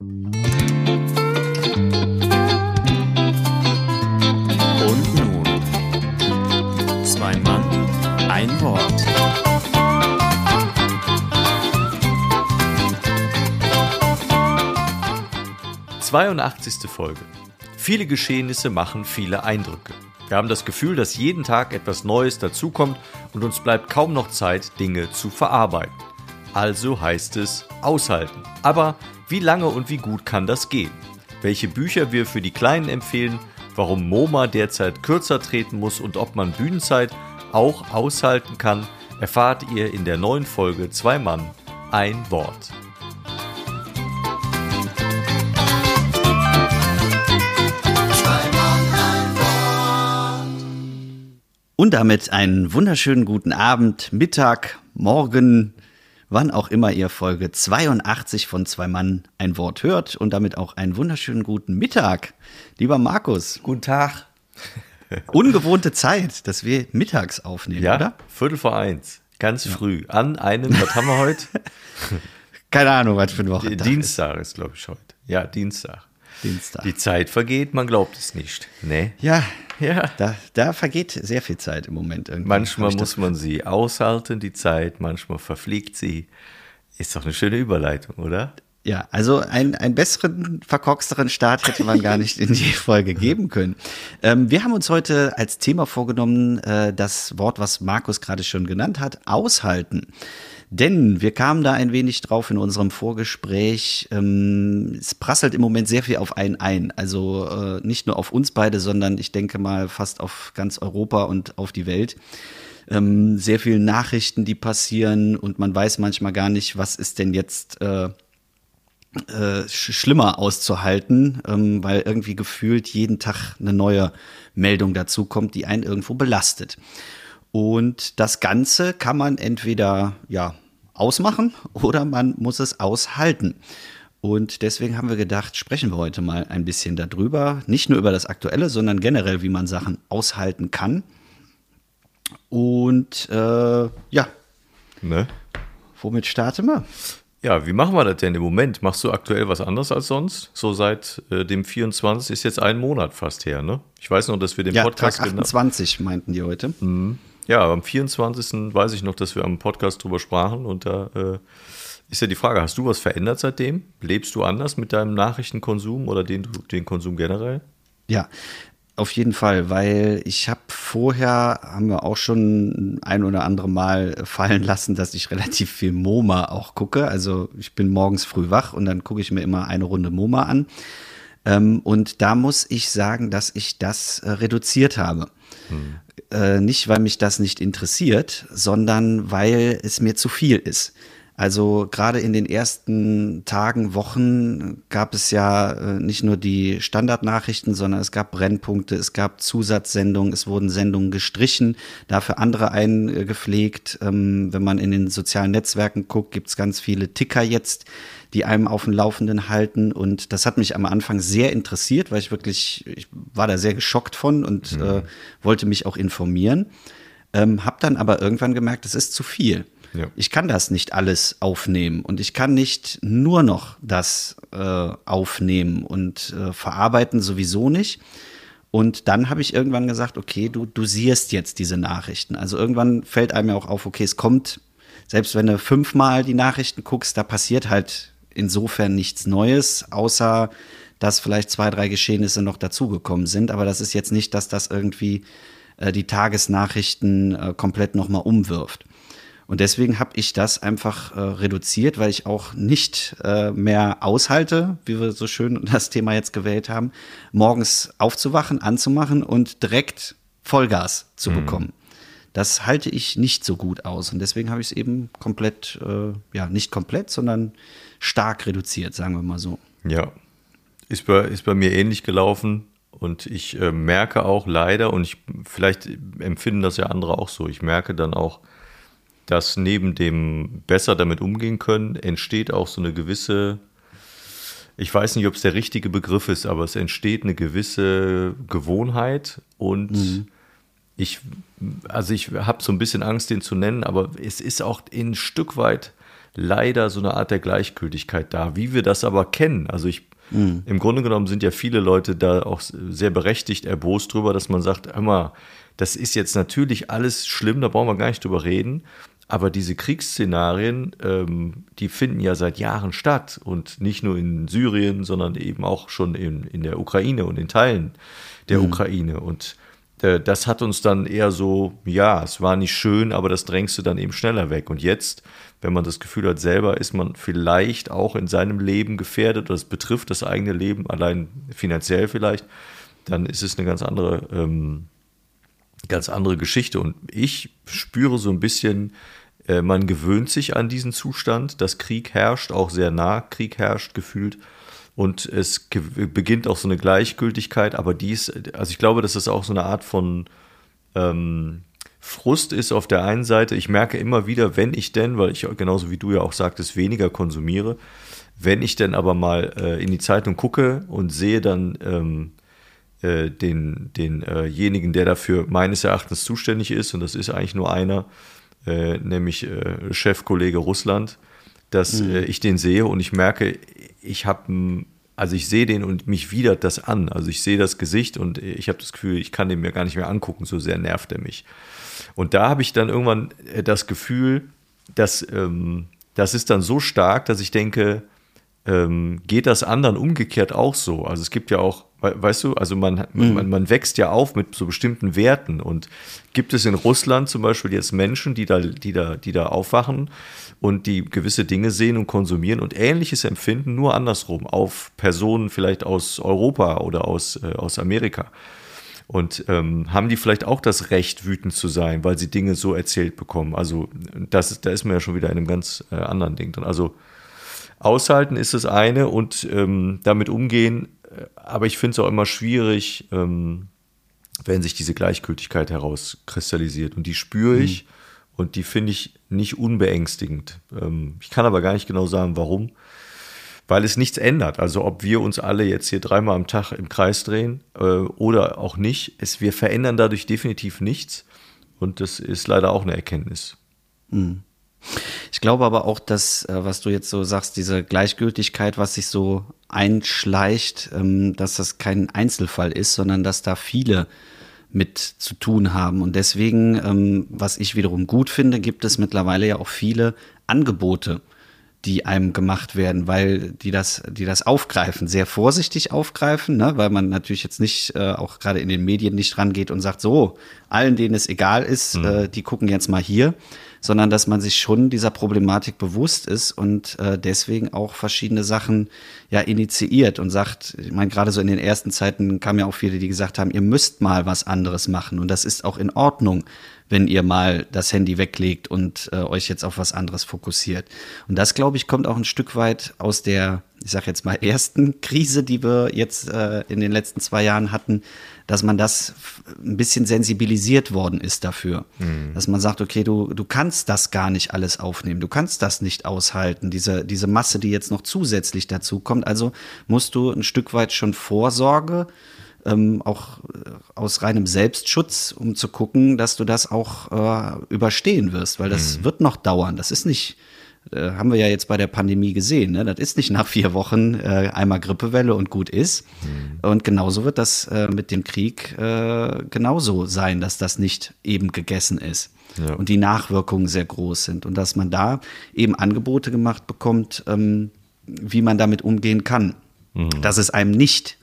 Und nun, zwei Mann, ein Wort. Zweiundachtzigste Folge. Viele Geschehnisse machen viele Eindrücke. Wir haben das Gefühl, dass jeden Tag etwas Neues dazukommt und uns bleibt kaum noch Zeit, Dinge zu verarbeiten. Also heißt es aushalten. Aber wie lange und wie gut kann das gehen? Welche Bücher wir für die Kleinen empfehlen, warum MoMA derzeit kürzer treten muss und ob man Bühnenzeit auch aushalten kann, erfahrt ihr in der neuen Folge Zwei Mann, ein Wort. Und damit einen wunderschönen guten Abend, Mittag, Morgen, wann auch immer ihr Folge 82 von Zwei Mann ein Wort hört. Und damit auch einen wunderschönen guten Mittag, lieber Markus. Guten Tag. Ungewohnte Zeit, dass wir mittags aufnehmen, Ja, oder? Viertel vor eins. Ganz früh. An einem, was haben wir heute? Keine Ahnung, was für eine Woche. Dienstag ist, glaube ich, heute. Ja, Dienstag. Dienstag. Die Zeit vergeht, man glaubt es nicht. Ne? ja, Ja. da, da vergeht sehr viel Zeit im Moment irgendwie. Manchmal muss man sie aushalten, die Zeit, manchmal verfliegt sie. Ist doch eine schöne Überleitung, oder? Ja, also ein, einen besseren, verkorksteren Start hätte man gar nicht in die Folge geben können. Ähm, wir haben uns heute als Thema vorgenommen, äh, das Wort, was Markus gerade schon genannt hat, aushalten. Denn wir kamen da ein wenig drauf in unserem Vorgespräch. Ähm, es prasselt im Moment sehr viel auf einen ein. Also äh, nicht nur auf uns beide, sondern ich denke mal fast auf ganz Europa und auf die Welt ähm, sehr viele Nachrichten, die passieren und man weiß manchmal gar nicht, was ist denn jetzt äh, äh, sch schlimmer auszuhalten, ähm, weil irgendwie gefühlt jeden Tag eine neue Meldung dazu kommt, die einen irgendwo belastet. Und das Ganze kann man entweder ja ausmachen oder man muss es aushalten. Und deswegen haben wir gedacht, sprechen wir heute mal ein bisschen darüber. Nicht nur über das Aktuelle, sondern generell, wie man Sachen aushalten kann. Und äh, ja, Ne? womit starten wir? Ja, wie machen wir das denn im Moment? Machst du aktuell was anderes als sonst? So seit äh, dem 24. ist jetzt ein Monat fast her, ne? Ich weiß noch, dass wir den Ja, Podcast Tag gena- 28 meinten die heute. Ja, am 24. weiß ich noch, dass wir am Podcast drüber sprachen und da äh, ist ja die Frage, hast du was verändert seitdem? Lebst du anders mit deinem Nachrichtenkonsum oder den, den Konsum generell? Ja, auf jeden Fall, weil ich habe vorher, haben wir auch schon ein oder andere Mal fallen lassen, dass ich relativ viel MoMA auch gucke. Also ich bin morgens früh wach und dann gucke ich mir immer eine Runde MoMA an. Ähm, und da muss ich sagen, dass ich das äh, reduziert habe. Äh, nicht, weil mich das nicht interessiert, sondern weil es mir zu viel ist. Also gerade in den ersten Tagen, Wochen gab es ja äh, nicht nur die Standardnachrichten, sondern es gab Brennpunkte, es gab Zusatzsendungen, es wurden Sendungen gestrichen, dafür andere eingepflegt. Ähm, wenn man in den sozialen Netzwerken guckt, gibt es ganz viele Ticker jetzt, die einem auf dem Laufenden halten. Und das hat mich am Anfang sehr interessiert, weil ich wirklich, ich war da sehr geschockt von und äh, wollte mich auch informieren. Ähm, hab dann aber irgendwann gemerkt, es ist zu viel. Ja. Ich kann das nicht alles aufnehmen und ich kann nicht nur noch das äh, aufnehmen und äh, verarbeiten sowieso nicht. Und dann habe ich irgendwann gesagt, okay, du dosierst jetzt diese Nachrichten. Also irgendwann fällt einem ja auch auf, okay, es kommt, selbst wenn du fünfmal die Nachrichten guckst, da passiert halt insofern nichts Neues, außer dass vielleicht zwei, drei Geschehnisse noch dazugekommen sind. Aber das ist jetzt nicht, dass das irgendwie äh, die Tagesnachrichten äh, komplett nochmal umwirft. Und deswegen habe ich das einfach äh, reduziert, weil ich auch nicht äh, mehr aushalte, wie wir so schön das Thema jetzt gewählt haben, morgens aufzuwachen, anzumachen und direkt Vollgas zu bekommen. Das halte ich nicht so gut aus. Und deswegen habe ich es eben komplett, äh, ja, nicht komplett, sondern stark reduziert, sagen wir mal so. Ja, ist bei, ist bei mir ähnlich gelaufen und ich äh, merke auch leider, und ich, vielleicht empfinden das ja andere auch so, ich merke dann auch, dass neben dem besser damit umgehen können, entsteht auch so eine gewisse, ich weiß nicht, ob es der richtige Begriff ist, aber es entsteht eine gewisse Gewohnheit und ich, also ich habe so ein bisschen Angst, den zu nennen, aber es ist auch ein Stück weit leider so eine Art der Gleichgültigkeit da. Wie wir das aber kennen, also ich, mhm. im Grunde genommen sind ja viele Leute da auch sehr berechtigt erbost drüber, dass man sagt, immer, das ist jetzt natürlich alles schlimm, da brauchen wir gar nicht drüber reden. Aber diese Kriegsszenarien, ähm, die finden ja seit Jahren statt und nicht nur in Syrien, sondern eben auch schon in, in der Ukraine und in Teilen der mhm. Ukraine. Und das hat uns dann eher so, ja, es war nicht schön, aber das drängst du dann eben schneller weg. Und jetzt, wenn man das Gefühl hat, selber ist man vielleicht auch in seinem Leben gefährdet oder es betrifft das eigene Leben, allein finanziell vielleicht, dann ist es eine ganz andere, ähm, ganz andere Geschichte. Und ich spüre so ein bisschen, äh, man gewöhnt sich an diesen Zustand, dass Krieg herrscht, auch sehr nah Krieg herrscht, gefühlt. Und es beginnt auch so eine Gleichgültigkeit, aber dies, also ich glaube, dass das auch so eine Art von ähm, Frust ist auf der einen Seite. Ich merke immer wieder, wenn ich denn, weil ich genauso wie du ja auch sagtest, weniger konsumiere, wenn ich denn aber mal äh, in die Zeitung gucke und sehe dann ähm, äh, den, denjenigen, äh der dafür meines Erachtens zuständig ist, und das ist eigentlich nur einer, äh, nämlich äh, Chefkollege Russland, dass mhm. äh, ich den sehe und ich merke, ich habe, also ich sehe den und mich widert das an. Also ich sehe das Gesicht und ich habe das Gefühl, ich kann den mir gar nicht mehr angucken, so sehr nervt er mich. Und da habe ich dann irgendwann äh, das Gefühl, dass ähm, das ist dann so stark, dass ich denke, ähm, geht das anderen umgekehrt auch so? Also es gibt ja auch Weißt du, also man, mhm. man, man wächst ja auf mit so bestimmten Werten. Und gibt es in Russland zum Beispiel jetzt Menschen, die da, die da, die da aufwachen und die gewisse Dinge sehen und konsumieren und ähnliches empfinden, nur andersrum, auf Personen vielleicht aus Europa oder aus, äh, aus Amerika. Und ähm, haben die vielleicht auch das Recht, wütend zu sein, weil sie Dinge so erzählt bekommen? Also, das ist, da ist man ja schon wieder in einem ganz äh, anderen Ding drin. Also, aushalten ist das eine und ähm, damit umgehen aber ich finde es auch immer schwierig, ähm, wenn sich diese Gleichgültigkeit herauskristallisiert. Und die spüre ich mhm. und die finde ich nicht unbeängstigend. Ähm, ich kann aber gar nicht genau sagen, warum. Weil es nichts ändert. Also ob wir uns alle jetzt hier dreimal am Tag im Kreis drehen äh, oder auch nicht, es, wir verändern dadurch definitiv nichts. Und das ist leider auch eine Erkenntnis. Mhm. Ich glaube aber auch, dass, äh, was du jetzt so sagst, diese Gleichgültigkeit, was sich so einschleicht, ähm, dass das kein Einzelfall ist, sondern dass da viele mit zu tun haben. Und deswegen, ähm, was ich wiederum gut finde, gibt es mittlerweile ja auch viele Angebote, die einem gemacht werden, weil die das, die das aufgreifen, sehr vorsichtig aufgreifen, ne? weil man natürlich jetzt nicht äh, auch gerade in den Medien nicht rangeht und sagt, so, allen, denen es egal ist, mhm. äh, die gucken jetzt mal hier, sondern dass man sich schon dieser Problematik bewusst ist und äh, deswegen auch verschiedene Sachen ja initiiert und sagt, ich meine, gerade so in den ersten Zeiten kamen ja auch viele, die gesagt haben, ihr müsst mal was anderes machen und das ist auch in Ordnung, wenn ihr mal das Handy weglegt und äh, euch jetzt auf was anderes fokussiert. Und das, glaube ich, kommt auch ein Stück weit aus der, ich sage jetzt mal, ersten Krise, die wir jetzt äh, in den letzten zwei Jahren hatten, dass man das ein bisschen sensibilisiert worden ist dafür. Mhm. Dass man sagt, okay, du, du kannst das gar nicht alles aufnehmen, du kannst das nicht aushalten, diese, diese Masse, die jetzt noch zusätzlich dazu kommt. Also musst du ein Stück weit schon Vorsorge, ähm, auch äh, aus reinem Selbstschutz, um zu gucken, dass du das auch äh, überstehen wirst, weil das mhm. wird noch dauern. Das ist nicht äh, haben wir ja jetzt bei der Pandemie gesehen. Ne? Das ist nicht nach vier Wochen äh, einmal Grippewelle und gut ist. Mhm. Und genauso wird das äh, mit dem Krieg äh, genauso sein, dass das nicht eben gegessen ist. Ja. Und die Nachwirkungen sehr groß sind. Und dass man da eben Angebote gemacht bekommt, ähm, wie man damit umgehen kann. Mhm. Dass es einem nicht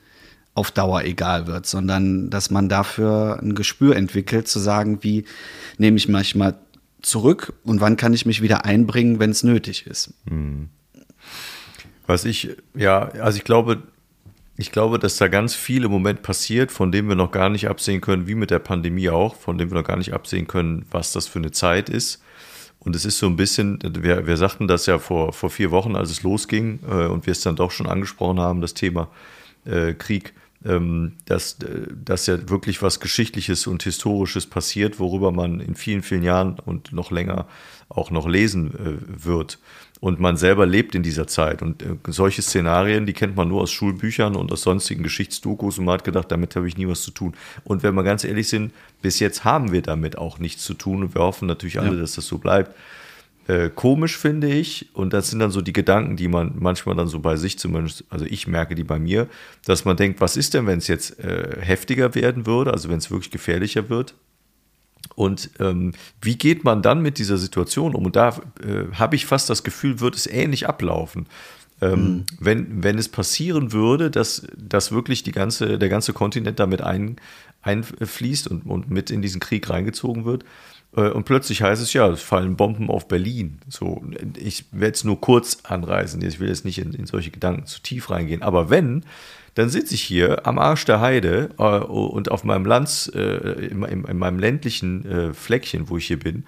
auf Dauer egal wird, sondern dass man dafür ein Gespür entwickelt, zu sagen, wie nehme ich manchmal zurück und wann kann ich mich wieder einbringen, wenn es nötig ist. Hm. Was ich, ja, also ich glaube, ich glaube, dass da ganz viel im Moment passiert, von dem wir noch gar nicht absehen können, wie mit der Pandemie auch, von dem wir noch gar nicht absehen können, was das für eine Zeit ist. Und es ist so ein bisschen, wir, wir sagten das ja vor, vor vier Wochen, als es losging äh, und wir es dann doch schon angesprochen haben, das Thema äh, Krieg ähm, dass, äh, dass ja wirklich was Geschichtliches und Historisches passiert, worüber man in vielen, vielen Jahren und noch länger auch noch lesen äh, wird. Und man selber lebt in dieser Zeit. Und äh, solche Szenarien, die kennt man nur aus Schulbüchern und aus sonstigen Geschichtsdokus und man hat gedacht, damit habe ich nie was zu tun. Und wenn wir ganz ehrlich sind, bis jetzt haben wir damit auch nichts zu tun und wir hoffen natürlich alle, ja. dass das so bleibt. Äh, komisch, finde ich. Und das sind dann so die Gedanken, die man manchmal dann so bei sich zumindest, also ich merke die bei mir, dass man denkt, was ist denn, wenn es jetzt äh, heftiger werden würde, also wenn es wirklich gefährlicher wird? Und ähm, wie geht man dann mit dieser Situation um? Und da äh, habe ich fast das Gefühl, wird es ähnlich ablaufen. Ähm, mhm. wenn, wenn es passieren würde, dass, dass wirklich die ganze, der ganze Kontinent damit ein, einfließt und, und mit in diesen Krieg reingezogen wird, und plötzlich heißt es ja, es fallen Bomben auf Berlin. So, ich werde es nur kurz anreißen. Ich will jetzt nicht in, in, solche Gedanken zu tief reingehen. Aber wenn, dann sitze ich hier am Arsch der Heide äh, und auf meinem Lands, äh, in, in, in, meinem ländlichen äh, Fleckchen, wo ich hier bin.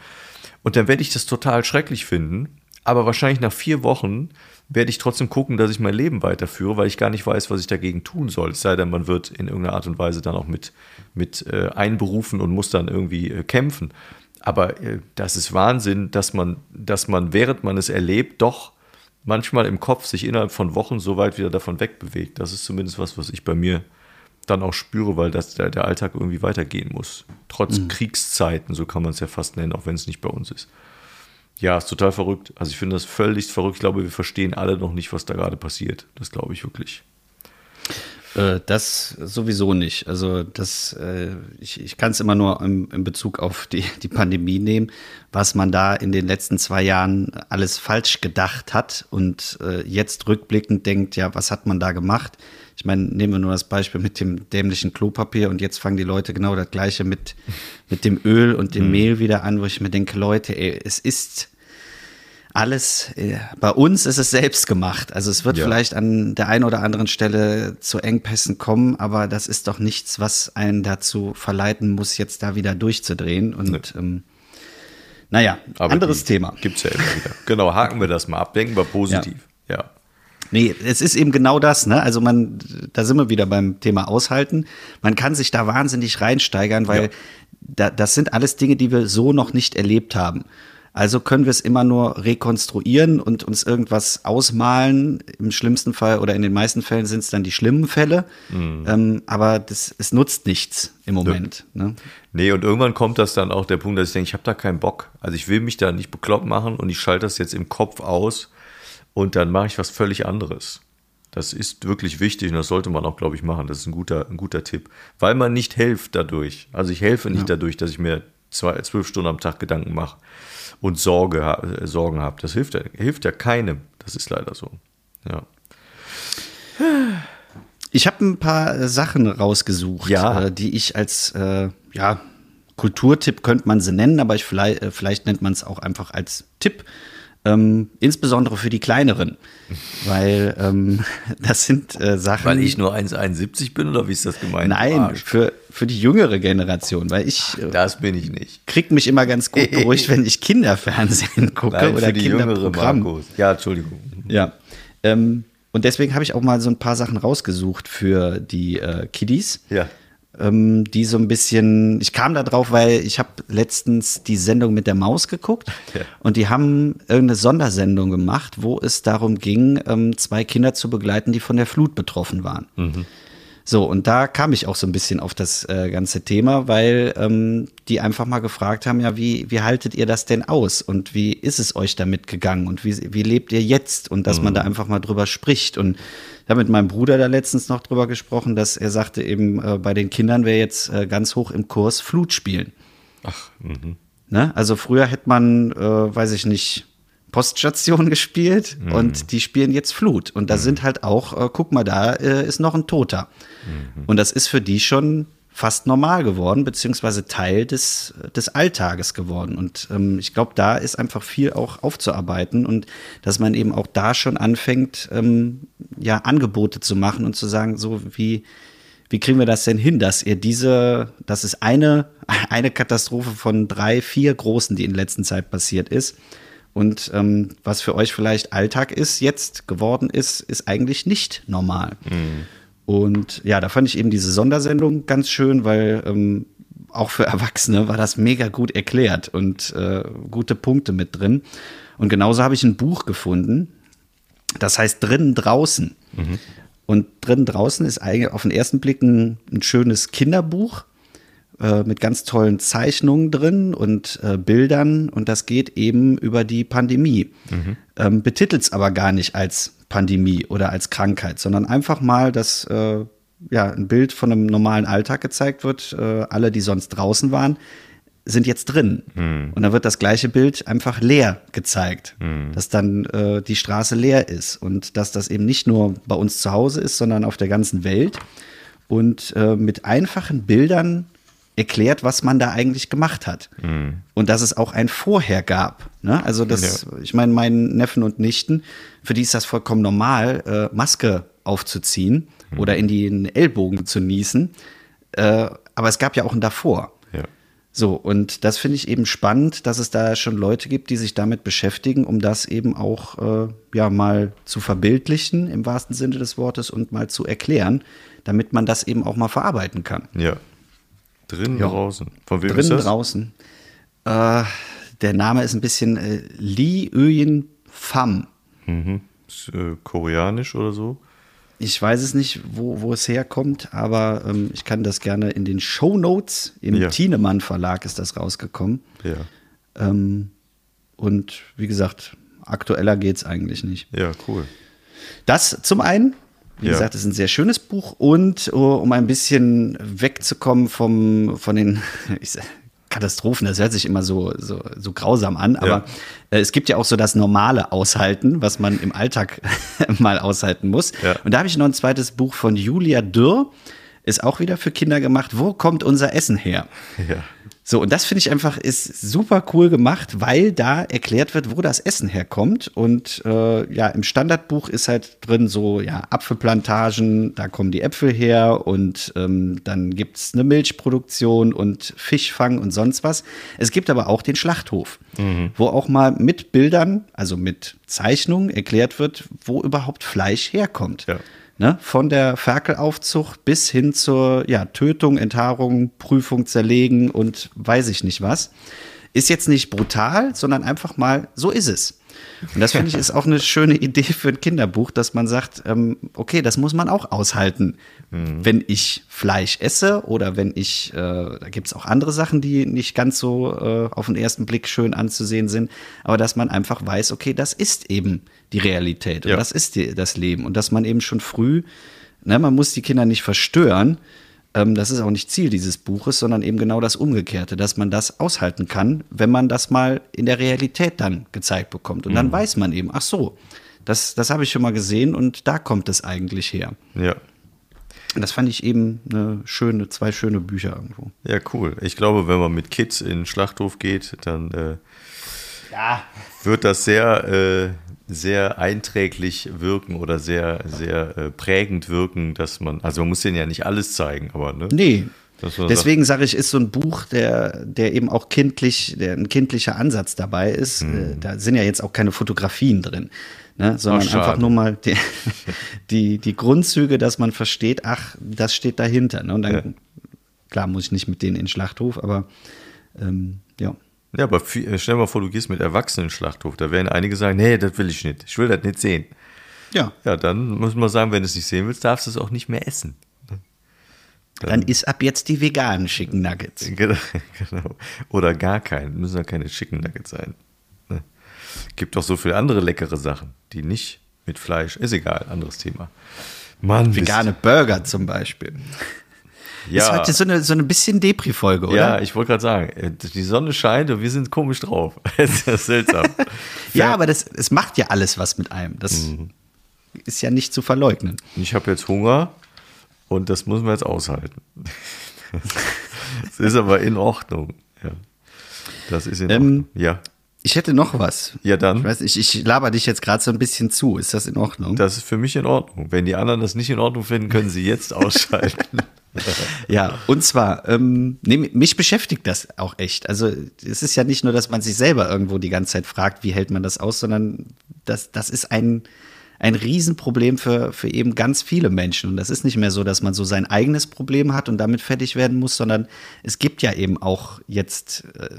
Und dann werde ich das total schrecklich finden. Aber wahrscheinlich nach vier Wochen werde ich trotzdem gucken, dass ich mein Leben weiterführe, weil ich gar nicht weiß, was ich dagegen tun soll. Es sei denn, man wird in irgendeiner Art und Weise dann auch mit, mit äh, einberufen und muss dann irgendwie äh, kämpfen. Aber äh, das ist Wahnsinn, dass man, dass man, während man es erlebt, doch manchmal im Kopf sich innerhalb von Wochen so weit wieder davon wegbewegt. Das ist zumindest was, was ich bei mir dann auch spüre, weil das, der, der Alltag irgendwie weitergehen muss. Trotz mhm. Kriegszeiten, so kann man es ja fast nennen, auch wenn es nicht bei uns ist. Ja, ist total verrückt. Also ich finde das völlig verrückt. Ich glaube, wir verstehen alle noch nicht, was da gerade passiert. Das glaube ich wirklich. Äh, das sowieso nicht. Also das, äh, ich, ich kann es immer nur im, in Bezug auf die, die Pandemie nehmen, was man da in den letzten zwei Jahren alles falsch gedacht hat und äh, jetzt rückblickend denkt, ja, was hat man da gemacht? Ich meine, nehmen wir nur das Beispiel mit dem dämlichen Klopapier und jetzt fangen die Leute genau das gleiche mit, mit dem Öl und dem mhm. Mehl wieder an, wo ich mir denke, Leute, ey, es ist alles, äh, bei uns ist es selbst gemacht. Also es wird ja. vielleicht an der einen oder anderen Stelle zu Engpässen kommen, aber das ist doch nichts, was einen dazu verleiten muss, jetzt da wieder durchzudrehen. Und nee. ähm, naja, aber anderes Thema. Gibt es ja immer wieder. Genau, haken wir das mal ab, denken wir positiv. ja. ja. Nee, es ist eben genau das, ne? Also man, da sind wir wieder beim Thema Aushalten. Man kann sich da wahnsinnig reinsteigern, weil ja. da, das sind alles Dinge, die wir so noch nicht erlebt haben. Also können wir es immer nur rekonstruieren und uns irgendwas ausmalen. Im schlimmsten Fall oder in den meisten Fällen sind es dann die schlimmen Fälle. Mhm. Ähm, aber das, es nutzt nichts im Moment. Ne? Nee, und irgendwann kommt das dann auch der Punkt, dass ich denke, ich habe da keinen Bock. Also ich will mich da nicht bekloppt machen und ich schalte das jetzt im Kopf aus und dann mache ich was völlig anderes. Das ist wirklich wichtig und das sollte man auch, glaube ich, machen. Das ist ein guter, ein guter Tipp. Weil man nicht hilft dadurch. Also ich helfe nicht ja. dadurch, dass ich mir zwei, zwölf Stunden am Tag Gedanken mache und Sorge, äh, Sorgen habe. Das hilft ja, hilft ja keinem. Das ist leider so. Ja. Ich habe ein paar Sachen rausgesucht, ja. äh, die ich als äh, ja, Kulturtipp könnte man sie nennen, aber ich vielleicht, äh, vielleicht nennt man es auch einfach als Tipp ähm, insbesondere für die kleineren, weil ähm, das sind äh, Sachen. Weil ich nur 1,71 bin oder wie ist das gemeint? Nein, für, für die jüngere Generation, weil ich. Ach, das bin ich nicht. Krieg mich immer ganz gut beruhigt, wenn ich Kinderfernsehen gucke Nein, oder Kinderprogramm. Ja, Entschuldigung. Ja. Ähm, und deswegen habe ich auch mal so ein paar Sachen rausgesucht für die äh, Kiddies. Ja ähm, die so ein bisschen, ich kam da drauf, weil ich habe letztens die Sendung mit der Maus geguckt ja. und die haben irgendeine Sondersendung gemacht, wo es darum ging, ähm, zwei Kinder zu begleiten, die von der Flut betroffen waren. Mhm. So, und da kam ich auch so ein bisschen auf das äh, ganze Thema, weil ähm, die einfach mal gefragt haben, ja, wie, wie haltet ihr das denn aus und wie ist es euch damit gegangen und wie, wie lebt ihr jetzt und dass mhm. man da einfach mal drüber spricht und ich habe mit meinem Bruder da letztens noch drüber gesprochen, dass er sagte eben, äh, bei den Kindern wäre jetzt äh, ganz hoch im Kurs Flut spielen. Ach, mhm. Ne? Also früher hätte man, äh, weiß ich nicht, Poststation gespielt mhm. und die spielen jetzt Flut. Und da mhm. sind halt auch, äh, guck mal, da äh, ist noch ein Toter. Mhm. Und das ist für die schon fast normal geworden, beziehungsweise Teil des, des Alltages geworden. Und ähm, ich glaube, da ist einfach viel auch aufzuarbeiten und dass man eben auch da schon anfängt, ähm, ja, Angebote zu machen und zu sagen, so wie, wie kriegen wir das denn hin, dass ihr diese, das ist eine, eine Katastrophe von drei, vier großen, die in letzter Zeit passiert ist. Und ähm, was für euch vielleicht Alltag ist, jetzt geworden ist, ist eigentlich nicht normal. Mhm. Und ja, da fand ich eben diese Sondersendung ganz schön, weil ähm, auch für Erwachsene war das mega gut erklärt und äh, gute Punkte mit drin. Und genauso habe ich ein Buch gefunden, das heißt Drinnen draußen. Mhm. Und drinnen draußen ist eigentlich auf den ersten Blick ein, ein schönes Kinderbuch, äh, mit ganz tollen Zeichnungen drin und äh, Bildern und das geht eben über die Pandemie. Mhm. Ähm, Betitelt es aber gar nicht als Pandemie oder als Krankheit, sondern einfach mal, dass äh, ja, ein Bild von einem normalen Alltag gezeigt wird. Äh, alle, die sonst draußen waren, sind jetzt drin. Mhm. Und dann wird das gleiche Bild einfach leer gezeigt, mhm. dass dann äh, die Straße leer ist und dass das eben nicht nur bei uns zu Hause ist, sondern auf der ganzen Welt. Und äh, mit einfachen Bildern erklärt, was man da eigentlich gemacht hat. Mhm. Und dass es auch ein Vorher gab. Ne? Also das, ja. ich meine, meinen Neffen und Nichten, für die ist das vollkommen normal, äh, Maske aufzuziehen mhm. oder in den Ellbogen zu niesen. Äh, aber es gab ja auch ein davor. Ja. So, und das finde ich eben spannend, dass es da schon Leute gibt, die sich damit beschäftigen, um das eben auch äh, ja mal zu verbildlichen im wahrsten Sinne des Wortes und mal zu erklären, damit man das eben auch mal verarbeiten kann. Ja. Drinnen, ja. draußen. Von wem Drinnen, ist das? draußen. Äh, der Name ist ein bisschen äh, Li Öyin Pham. Mhm. Ist, äh, koreanisch oder so? Ich weiß es nicht, wo, wo es herkommt, aber ähm, ich kann das gerne in den Show Notes. Im ja. Thienemann Verlag ist das rausgekommen. Ja. Ähm, und wie gesagt, aktueller geht es eigentlich nicht. Ja, cool. Das zum einen. Wie ja. gesagt, es ist ein sehr schönes Buch und uh, um ein bisschen wegzukommen vom, von den, sag, Katastrophen, das hört sich immer so, so, so grausam an, aber ja. äh, es gibt ja auch so das normale Aushalten, was man im Alltag mal aushalten muss. Ja. Und da habe ich noch ein zweites Buch von Julia Dürr, ist auch wieder für Kinder gemacht. Wo kommt unser Essen her? Ja. So, und das finde ich einfach ist super cool gemacht, weil da erklärt wird, wo das Essen herkommt. Und äh, ja, im Standardbuch ist halt drin so, ja, Apfelplantagen, da kommen die Äpfel her und ähm, dann gibt es eine Milchproduktion und Fischfang und sonst was. Es gibt aber auch den Schlachthof, mhm. wo auch mal mit Bildern, also mit Zeichnungen erklärt wird, wo überhaupt Fleisch herkommt. Ja. Ne? Von der Ferkelaufzucht bis hin zur ja, Tötung, Enthaarung, Prüfung, Zerlegen und weiß ich nicht was. Ist jetzt nicht brutal, sondern einfach mal, so ist es. Und das finde ich ist auch eine schöne Idee für ein Kinderbuch, dass man sagt, ähm, okay, das muss man auch aushalten, mhm. wenn ich Fleisch esse oder wenn ich, äh, da gibt es auch andere Sachen, die nicht ganz so äh, auf den ersten Blick schön anzusehen sind, aber dass man einfach weiß, okay, das ist eben die Realität und ja. das ist die, das Leben und dass man eben schon früh, ne, man muss die Kinder nicht verstören, ähm, das ist auch nicht Ziel dieses Buches, sondern eben genau das Umgekehrte, dass man das aushalten kann, wenn man das mal in der Realität dann gezeigt bekommt. Und dann mhm. weiß man eben, ach so, das, das habe ich schon mal gesehen und da kommt es eigentlich her. Ja. Und das fand ich eben eine schöne, zwei schöne Bücher irgendwo. Ja, cool. Ich glaube, wenn man mit Kids in den Schlachthof geht, dann äh, ja. wird das sehr äh, sehr einträglich wirken oder sehr, sehr äh, prägend wirken, dass man, also man muss denen ja nicht alles zeigen, aber ne? Nee. Deswegen sage ich, ist so ein Buch, der, der eben auch kindlich, der ein kindlicher Ansatz dabei ist. Hm. Da sind ja jetzt auch keine Fotografien drin, ne? sondern ach, einfach nur mal die, die, die, Grundzüge, dass man versteht, ach, das steht dahinter. Ne? Und dann, ja. klar, muss ich nicht mit denen in den Schlachthof, aber ähm, ja. Ja, aber viel, äh, stell dir mal vor, du gehst mit Erwachsenen Schlachthof. Da werden einige sagen, nee, das will ich nicht. Ich will das nicht sehen. Ja. Ja, dann muss man sagen, wenn du es nicht sehen willst, darfst du es auch nicht mehr essen. Dann, dann ist ab jetzt die veganen Chicken Nuggets. Genau, genau. Oder gar keinen. Müssen ja keine Chicken Nuggets sein. Ne? Gibt doch so viele andere leckere Sachen, die nicht mit Fleisch. Ist egal, anderes Thema. Mann, Vegane Burger zum Beispiel. Ja. Ist heute so eine, so ein bisschen Depri-Folge, oder? Ja, ich wollte gerade sagen, äh, die Sonne scheint und wir sind komisch drauf. das ist seltsam. ja, aber das, es macht ja alles was mit einem. Das mhm. ist ja nicht zu verleugnen. Ich habe jetzt Hunger und das muss man jetzt aushalten. das ist aber in Ordnung. Ja. Das ist in ähm, Ordnung. Ja. Ich hätte noch was. Ja, dann. Ich weiß nicht, ich laber dich jetzt gerade so ein bisschen zu. Ist das in Ordnung? Das ist für mich in Ordnung. Wenn die anderen das nicht in Ordnung finden, können sie jetzt ausschalten. ja, und zwar, ähm, nee, mich beschäftigt das auch echt. Also es ist ja nicht nur, dass man sich selber irgendwo die ganze Zeit fragt, wie hält man das aus, sondern das, das ist ein, ein Riesenproblem für, für eben ganz viele Menschen. Und das ist nicht mehr so, dass man so sein eigenes Problem hat und damit fertig werden muss, sondern es gibt ja eben auch jetzt äh,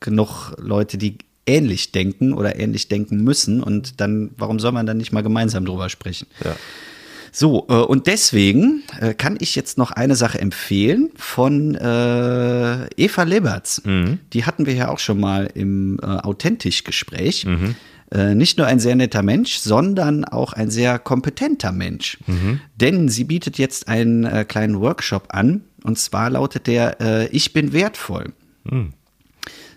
genug Leute, die ähnlich denken oder ähnlich denken müssen. Und dann, warum soll man dann nicht mal gemeinsam drüber sprechen? Ja. So, äh, und deswegen äh, kann ich jetzt noch eine Sache empfehlen von äh, Eva Leberts. Mhm. Die hatten wir ja auch schon mal im äh, Authentisch-Gespräch. Äh, nicht nur ein sehr netter Mensch, sondern auch ein sehr kompetenter Mensch. Denn sie bietet jetzt einen äh, kleinen Workshop an. Und zwar lautet der Ich bin wertvoll.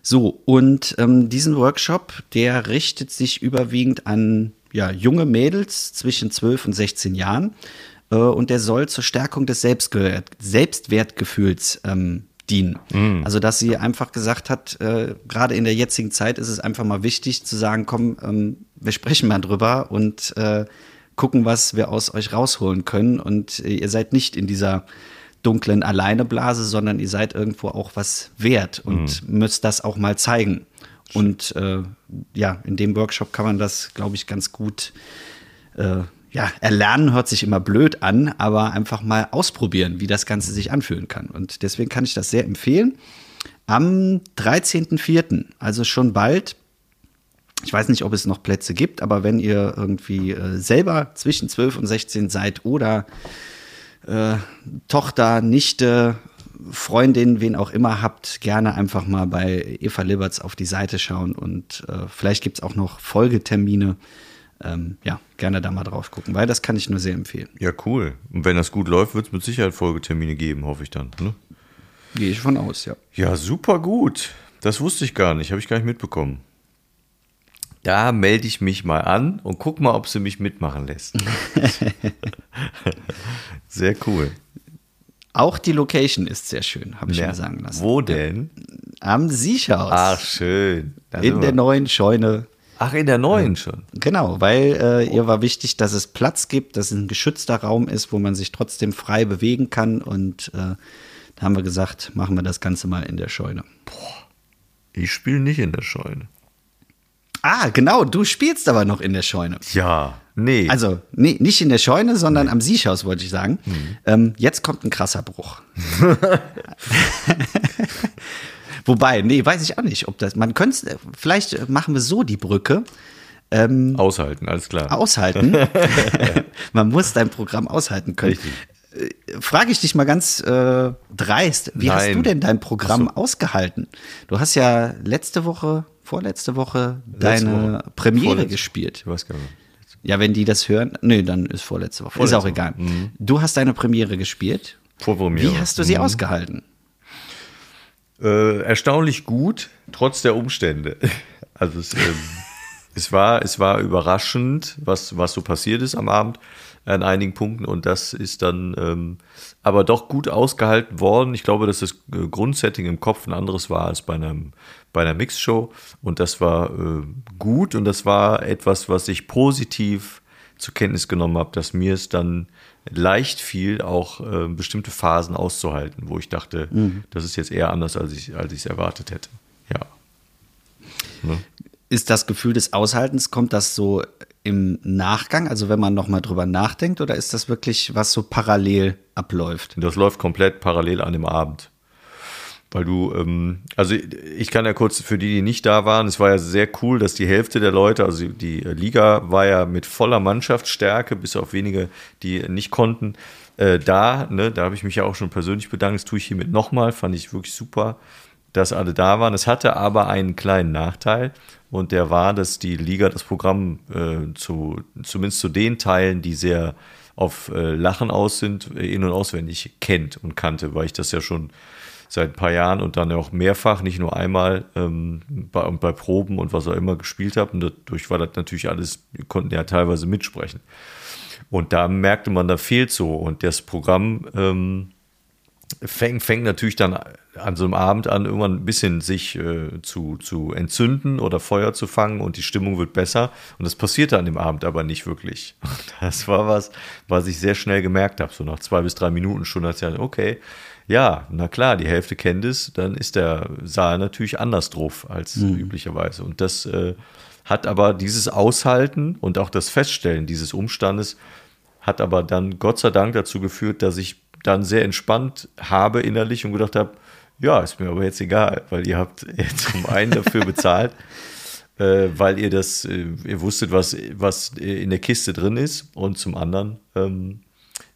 So, und ähm, diesen Workshop, der richtet sich überwiegend an ja, junge Mädels zwischen 12 und 16 Jahren äh, und der soll zur Stärkung des Selbstge Selbstwertgefühls ähm, dienen. Also, dass sie einfach gesagt hat, äh, gerade in der jetzigen Zeit ist es einfach mal wichtig zu sagen, komm, ähm, wir sprechen mal drüber und äh, gucken, was wir aus euch rausholen können. Und äh, ihr seid nicht in dieser dunklen Alleineblase, sondern ihr seid irgendwo auch was wert und müsst das auch mal zeigen. Und äh, ja, in dem Workshop kann man das, glaube ich, ganz gut äh, ja, erlernen hört sich immer blöd an, aber einfach mal ausprobieren, wie das Ganze sich anfühlen kann. Und deswegen kann ich das sehr empfehlen. Am 13.04., also schon bald, ich weiß nicht, ob es noch Plätze gibt, aber wenn ihr irgendwie äh, selber zwischen 12 und 16 seid oder äh, Tochter, Nichte, Freundin, wen auch immer habt, gerne einfach mal bei Eva Liberts auf die Seite schauen und äh, vielleicht gibt es auch noch Folgetermine. Ähm, ja, gerne da mal drauf gucken, weil das kann ich nur sehr empfehlen. Ja, cool. Und wenn das gut läuft, wird es mit Sicherheit Folgetermine geben, hoffe ich dann. Ne? Gehe ich von aus, ja. Ja, super gut. Das wusste ich gar nicht, habe ich gar nicht mitbekommen. Da melde ich mich mal an und guck mal, ob sie mich mitmachen lässt. Sehr cool. Auch die Location ist sehr schön, habe ich Ja. mir sagen lassen. Wo denn? Am Siechhaus. Ach, schön. Da in der neuen Scheune. Ach, in der neuen schon. Genau, weil äh, ihr war wichtig, dass es Platz gibt, dass es ein geschützter Raum ist, wo man sich trotzdem frei bewegen kann. Und äh, da haben wir gesagt, machen wir das Ganze mal in der Scheune. Ich spiele nicht in der Scheune. Ah, genau, du spielst aber noch in der Scheune. Ja, nee. Also nee, nicht in der Scheune, sondern am Siechhaus, wollte ich sagen. Ähm, jetzt kommt ein krasser Bruch. Wobei, nee, weiß ich auch nicht, ob das. Man könnte, vielleicht machen wir so die Brücke. Aushalten, alles klar. Aushalten. Man muss dein Programm aushalten können. Richtig. Äh, Frage ich dich mal ganz äh, dreist, wie hast Nein. du denn dein Programm ausgehalten? Du hast ja letzte Woche, vorletzte Woche deine Woche. Premiere Vorletzte. gespielt. Ich weiß gar nicht. Ja, wenn die das hören, nee, dann ist vorletzte Woche. Vorletzte ist auch Woche. egal. Du hast deine Premiere gespielt. Vorpremiere. Wie hast du sie Mhm. ausgehalten? Äh, erstaunlich gut, trotz der Umstände. Also es, ähm, es, war, es war überraschend, was, was so passiert ist am Abend an einigen Punkten und das ist dann ähm, aber doch gut ausgehalten worden. Ich glaube, dass das äh, Grundsetting im Kopf ein anderes war als bei, einem, bei einer Mixshow und das war äh, gut und das war etwas, was ich positiv zur Kenntnis genommen habe, dass mir es dann leicht fiel, auch äh, bestimmte Phasen auszuhalten, wo ich dachte, das ist jetzt eher anders, als ich als ich es erwartet hätte. Ja. Ne? Ist das Gefühl des Aushaltens, kommt das so im Nachgang, also wenn man nochmal drüber nachdenkt, oder ist das wirklich, was so parallel abläuft? Das läuft komplett parallel an dem Abend. Weil du, ähm, also ich kann ja kurz für die, die nicht da waren, es war ja sehr cool, dass die Hälfte der Leute, also die Liga war ja mit voller Mannschaftsstärke, bis auf wenige, die nicht konnten, äh, da. Ne, da habe ich mich ja auch schon persönlich bedankt. Das tue ich hiermit nochmal, fand ich wirklich super, dass alle da waren. Es hatte aber einen kleinen Nachteil und der war, dass die Liga das Programm äh, zu, zumindest zu den Teilen, die sehr auf äh, Lachen aus sind, äh, in- und auswendig kennt und kannte, weil ich das ja schon seit ein paar Jahren und dann auch mehrfach, nicht nur einmal ähm, bei, bei Proben und was auch immer gespielt habe. Und dadurch war das natürlich alles, wir konnten ja teilweise mitsprechen. Und da merkte man, da fehlt so. Und das Programm ähm, fängt, fängt natürlich dann an so einem Abend an, irgendwann ein bisschen sich äh, zu, zu entzünden oder Feuer zu fangen und die Stimmung wird besser. Und das passierte an dem Abend aber nicht wirklich. Das war was, was ich sehr schnell gemerkt habe. So nach zwei bis drei Minuten schon, als ja, okay, ja, na klar, die Hälfte kennt es, dann ist der Saal natürlich anders drauf als üblicherweise. Und das äh, hat aber dieses Aushalten und auch das Feststellen dieses Umstandes hat aber dann Gott sei Dank dazu geführt, dass ich dann sehr entspannt habe innerlich und gedacht habe, ja, ist mir aber jetzt egal, weil ihr habt zum einen dafür bezahlt, äh, weil ihr das, äh, ihr wusstet, was, was in der Kiste drin ist und zum anderen, ähm,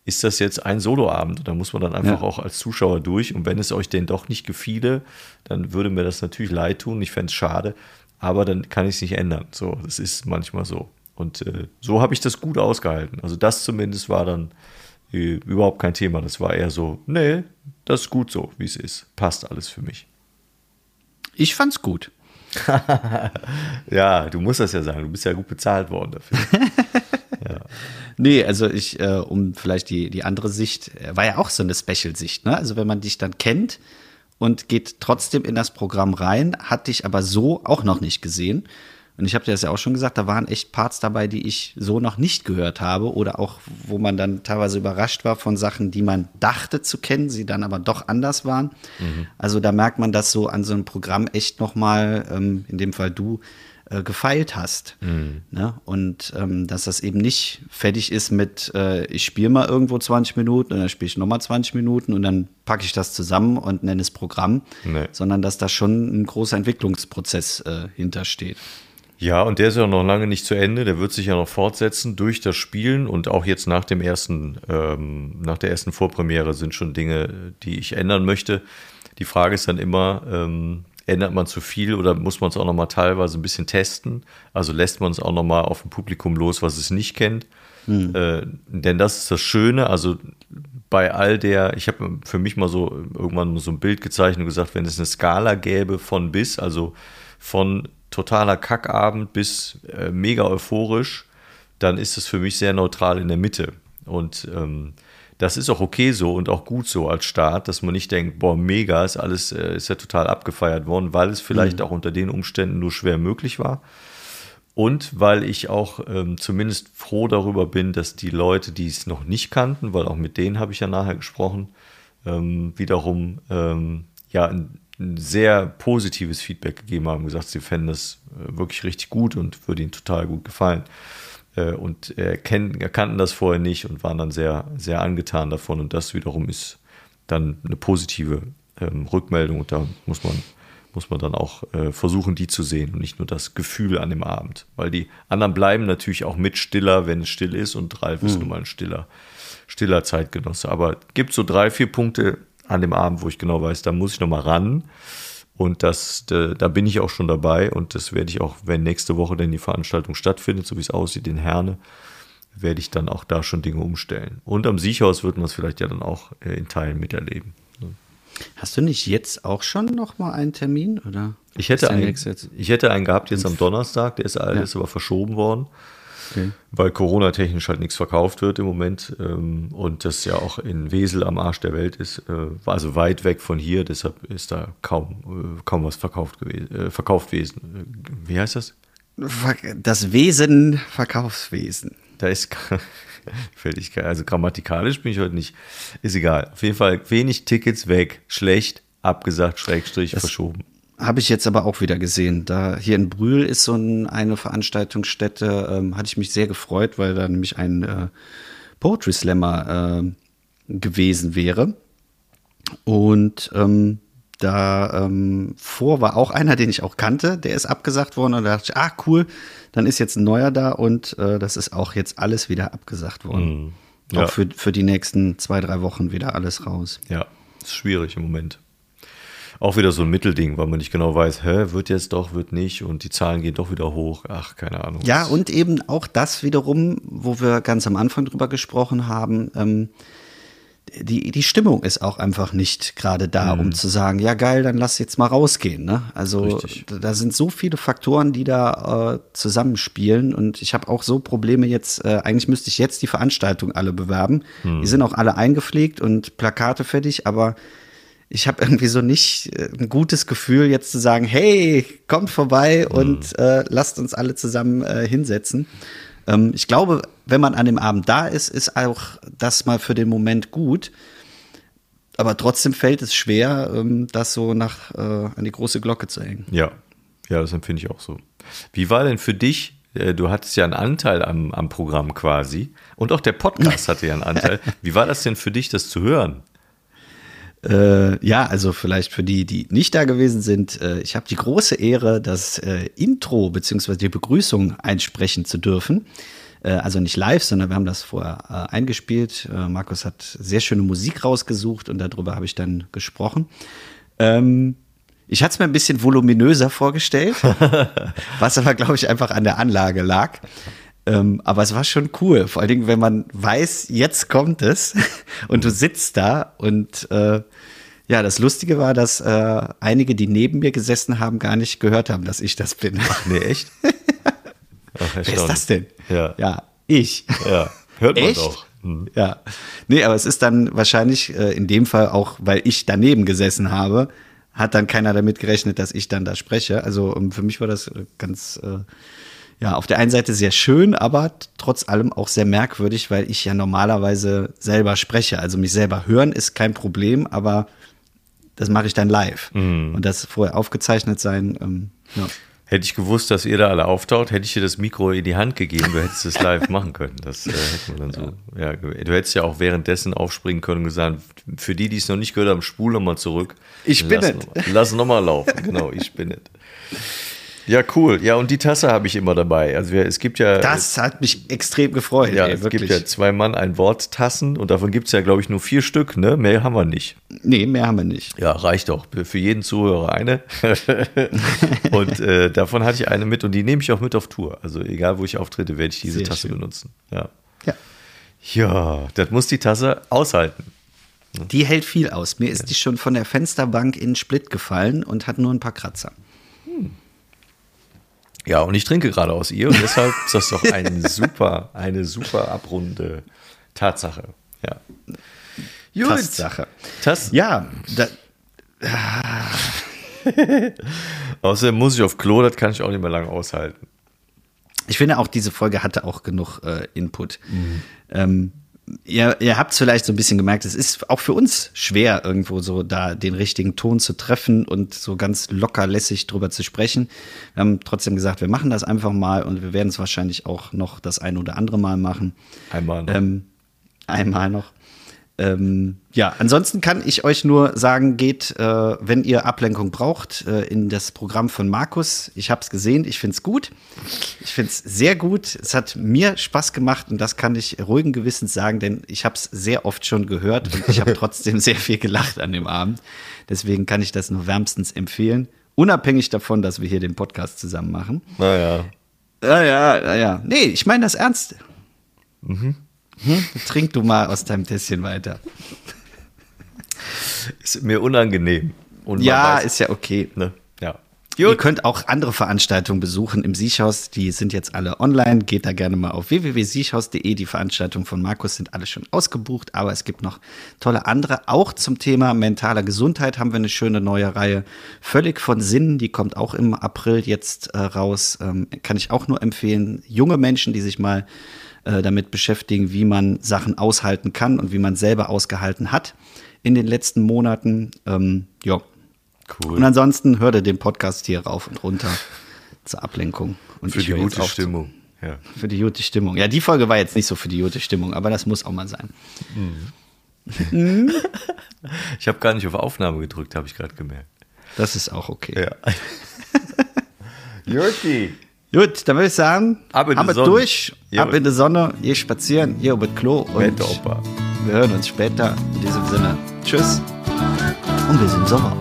ist das jetzt ein Soloabend? Da muss man dann einfach Ja. auch als Zuschauer durch. Und wenn es euch denn doch nicht gefiele, dann würde mir das natürlich leid tun. Ich fände es schade, aber dann kann ich es nicht ändern. So, das ist manchmal so. Und äh, so habe ich das gut ausgehalten. Also das zumindest war dann äh, überhaupt kein Thema. Das war eher so, nee, das ist gut so, wie es ist. Passt alles für mich. Ich fand's gut. Ja, du musst das ja sagen. Du bist ja gut bezahlt worden dafür. Nee, also ich, äh, um vielleicht die, die andere Sicht, äh, war ja auch so eine Special-Sicht, ne? Also wenn man dich dann kennt und geht trotzdem in das Programm rein, hat dich aber so auch noch nicht gesehen. Und ich habe dir das ja auch schon gesagt, da waren echt Parts dabei, die ich so noch nicht gehört habe oder auch, wo man dann teilweise überrascht war von Sachen, die man dachte zu kennen, sie dann aber doch anders waren. Also da merkt man, dass so an so einem Programm echt noch mal, ähm, in dem Fall du, äh, gefeilt hast. Ne? Und ähm, dass das eben nicht fertig ist mit, äh, ich spiele mal irgendwo 20 Minuten und dann spiele ich nochmal 20 Minuten und dann packe ich das zusammen und nenne es Programm, Nee. sondern dass da schon ein großer Entwicklungsprozess äh, hintersteht. Ja, und der ist ja noch lange nicht zu Ende. Der wird sich ja noch fortsetzen durch das Spielen und auch jetzt nach dem ersten, ähm, nach der ersten Vorpremiere sind schon Dinge, die ich ändern möchte. Die Frage ist dann immer, ähm, ändert man zu viel oder muss man es auch noch mal teilweise ein bisschen testen? Also lässt man es auch noch mal auf ein Publikum los, was es nicht kennt? Äh, denn das ist das Schöne, also bei all der, ich habe für mich mal so irgendwann so ein Bild gezeichnet und gesagt, wenn es eine Skala gäbe von bis, also von totaler Kackabend bis äh, mega euphorisch, dann ist es für mich sehr neutral in der Mitte. Und ähm, das ist auch okay so und auch gut so als Start, dass man nicht denkt, boah, mega, ist alles, äh, ist ja total abgefeiert worden, weil es vielleicht auch unter den Umständen nur schwer möglich war. Und weil ich auch ähm, zumindest froh darüber bin, dass die Leute, die es noch nicht kannten, weil auch mit denen habe ich ja nachher gesprochen, ähm, wiederum ähm, ja ein, ein sehr positives Feedback gegeben haben, gesagt, sie fänden das äh, wirklich richtig gut und würde ihnen total gut gefallen. Äh, und äh, kennen, erkannten das vorher nicht und waren dann sehr, sehr angetan davon. Und das wiederum ist dann eine positive ähm, Rückmeldung und da muss man muss man dann auch äh, versuchen, die zu sehen und nicht nur das Gefühl an dem Abend. Weil die anderen bleiben natürlich auch mit stiller, wenn es still ist und Ralf ist nun mal ein stiller, stiller Zeitgenosse. Aber gibt so drei, vier Punkte an dem Abend, wo ich genau weiß, da muss ich noch mal ran. Und das, da, da bin ich auch schon dabei und das werde ich auch, wenn nächste Woche denn die Veranstaltung stattfindet, so wie es aussieht in Herne, werde ich dann auch da schon Dinge umstellen. Und am Siechhaus wird man es vielleicht ja dann auch äh, in Teilen miterleben. Hast du nicht jetzt auch schon noch mal einen Termin? Oder Ich hätte, einen, ich hätte einen gehabt jetzt am Donnerstag, der ist, der ist aber verschoben worden, Okay. weil Corona-technisch halt nichts verkauft wird im Moment ähm, und das ja auch in Wesel am Arsch der Welt ist, äh, also weit weg von hier, deshalb ist da kaum, äh, kaum was verkauft gewesen, äh, verkauft gewesen. Äh, Wie heißt das? Das Wesen, Verkaufswesen. Da ist. Also grammatikalisch bin ich heute nicht. Ist egal. Auf jeden Fall wenig Tickets weg, schlecht, abgesagt, Schrägstrich, verschoben. Habe ich jetzt aber auch wieder gesehen. Da hier in Brühl ist so ein, eine Veranstaltungsstätte, ähm, hatte ich mich sehr gefreut, weil da nämlich ein äh, Poetry Slammer äh, gewesen wäre. Und ähm, da ähm, vor war auch einer, den ich auch kannte, der ist abgesagt worden und da dachte ich, ah cool, dann ist jetzt ein neuer da und äh, das ist auch jetzt alles wieder abgesagt worden. Ja. Auch für, für die nächsten zwei, drei Wochen wieder alles raus. Ja, ist schwierig im Moment. Auch wieder so ein Mittelding, weil man nicht genau weiß, hä, wird jetzt doch, wird nicht und die Zahlen gehen doch wieder hoch. Ach, keine Ahnung. Ja, und eben auch das wiederum, wo wir ganz am Anfang drüber gesprochen haben, ähm, die, die Stimmung ist auch einfach nicht gerade da, um zu sagen, ja geil, dann lass jetzt mal rausgehen. Ne? Also Richtig. da sind so viele Faktoren, die da äh, zusammenspielen und ich habe auch so Probleme jetzt, äh, eigentlich müsste ich jetzt die Veranstaltung alle bewerben. Die sind auch alle eingepflegt und Plakate fertig, aber ich habe irgendwie so nicht äh, ein gutes Gefühl, jetzt zu sagen, hey, kommt vorbei und äh, lasst uns alle zusammen äh, hinsetzen. Ähm, ich glaube, wenn man an dem Abend da ist, ist auch das mal für den Moment gut. Aber trotzdem fällt es schwer, ähm, das so nach äh, an die große Glocke zu hängen. Ja, ja, das empfinde ich auch so. Wie war denn für dich, äh, du hattest ja einen Anteil am, am Programm quasi und auch der Podcast hatte ja einen Anteil. Wie war das denn für dich, das zu hören? Äh, ja, also vielleicht für die, die nicht da gewesen sind, äh, ich habe die große Ehre, das äh, Intro bzw. die Begrüßung einsprechen zu dürfen. Äh, also nicht live, sondern wir haben das vorher äh, eingespielt. Äh, Markus hat sehr schöne Musik rausgesucht und darüber habe ich dann gesprochen. Ähm, ich hatte es mir ein bisschen voluminöser vorgestellt, was aber, glaube ich, einfach an der Anlage lag. Ähm, aber es war schon cool, vor allen Dingen, wenn man weiß, jetzt kommt es und du sitzt da und äh, ja, das Lustige war, dass äh, einige, die neben mir gesessen haben, gar nicht gehört haben, dass ich das bin. Ach nee, echt? Ach, Wer ist das denn? Ja. Ja, ich. Ja, hört man Echt? doch. Hm. Ja. Nee, aber es ist dann wahrscheinlich äh, in dem Fall auch, weil ich daneben gesessen habe, hat dann keiner damit gerechnet, dass ich dann da spreche. Also ähm, für mich war das äh, ganz, äh, ja, auf der einen Seite sehr schön, aber trotz allem auch sehr merkwürdig, weil ich ja normalerweise selber spreche. Also mich selber hören ist kein Problem, aber das mache ich dann live. Und das vorher aufgezeichnet sein, ähm, ja. Hätte ich gewusst, dass ihr da alle auftaucht, hätte ich dir das Mikro in die Hand gegeben, du hättest es live machen können. Das äh, hätten wir dann so. Ja. du hättest ja auch währenddessen aufspringen können und gesagt, für die, die es noch nicht gehört haben, spul nochmal zurück. Ich bin lass es. Lass nochmal laufen, genau, ich bin es. Ja, cool. Ja, und die Tasse habe ich immer dabei. Also es gibt ja. Das hat mich extrem gefreut. ja, ey, es wirklich. gibt ja zwei Mann, ein Wort Tassen und davon gibt es ja, glaube ich, nur vier Stück, ne? Mehr haben wir nicht. Nee, mehr haben wir nicht. Ja, reicht doch. Für jeden Zuhörer eine. und äh, davon hatte ich eine mit und die nehme ich auch mit auf Tour. Also egal, wo ich auftrete, werde ich diese Sehr Tasse schön. benutzen. Ja. Ja. ja, das muss die Tasse aushalten. Die hält viel aus. Mir ist die schon von der Fensterbank in den Split gefallen und hat nur ein paar Kratzer. Ja, und ich trinke gerade aus ihr und deshalb ist das doch ein super, eine super abrunde Tatsache. Ja. Gut. Tastsache. Tass Ja, da, Außerdem muss ich auf Klo, das kann ich auch nicht mehr lange aushalten. ich finde auch, diese Folge hatte auch genug äh, Input. Ähm, ihr ihr habt es vielleicht so ein bisschen gemerkt, es ist auch für uns schwer, irgendwo so da den richtigen Ton zu treffen und so ganz locker lässig drüber zu sprechen. Wir haben trotzdem gesagt, wir machen das einfach mal und wir werden es wahrscheinlich auch noch das ein oder andere Mal machen. Einmal noch. Ähm, einmal noch. Ähm, ja, ansonsten kann ich euch nur sagen, geht, äh, wenn ihr Ablenkung braucht, äh, in das Programm von Markus. Ich habe es gesehen, ich finde es gut. Ich finde es sehr gut. Es hat mir Spaß gemacht und das kann ich ruhigen Gewissens sagen, denn ich habe es sehr oft schon gehört und ich habe trotzdem sehr viel gelacht an dem Abend. Deswegen kann ich das nur wärmstens empfehlen. Unabhängig davon, dass wir hier den Podcast zusammen machen. naja. Ja, ja, ja, ja. Nee, ich meine das ernst. Hm? Trink du mal aus deinem Tässchen weiter. Ist mir unangenehm. Und Ja, weiß- ist ja okay. Ne? Ja. Ihr könnt auch andere Veranstaltungen besuchen im Siechhaus. Die sind jetzt alle online. Geht da gerne mal auf www.siechhaus.de. Die Veranstaltungen von Markus sind alle schon ausgebucht, aber es gibt noch tolle andere. Auch zum Thema mentaler Gesundheit haben wir eine schöne neue Reihe. Völlig von Sinn. Die kommt auch im April jetzt äh, raus. Ähm, kann ich auch nur empfehlen. Junge Menschen, die sich mal äh, damit beschäftigen, wie man Sachen aushalten kann und wie man selber ausgehalten hat in den letzten Monaten. Ähm, ja, Cool. und ansonsten hört ihr den Podcast hier rauf und runter zur Ablenkung. Und Für die gute Stimmung. Ja. Für die gute Stimmung. Ja, die Folge war jetzt nicht so für die gute Stimmung, aber das muss auch mal sein. Ich habe gar nicht auf Aufnahme gedrückt, habe ich gerade gemerkt. Das ist auch okay. Ja. Jutti. Gut, dann würde ich sagen, Ab in die haben wir Sonne. durch, Ja. ab in die Sonne, hier spazieren, hier über das Klo und Opa. wir hören uns später. In diesem Sinne, tschüss und bis im Sommer.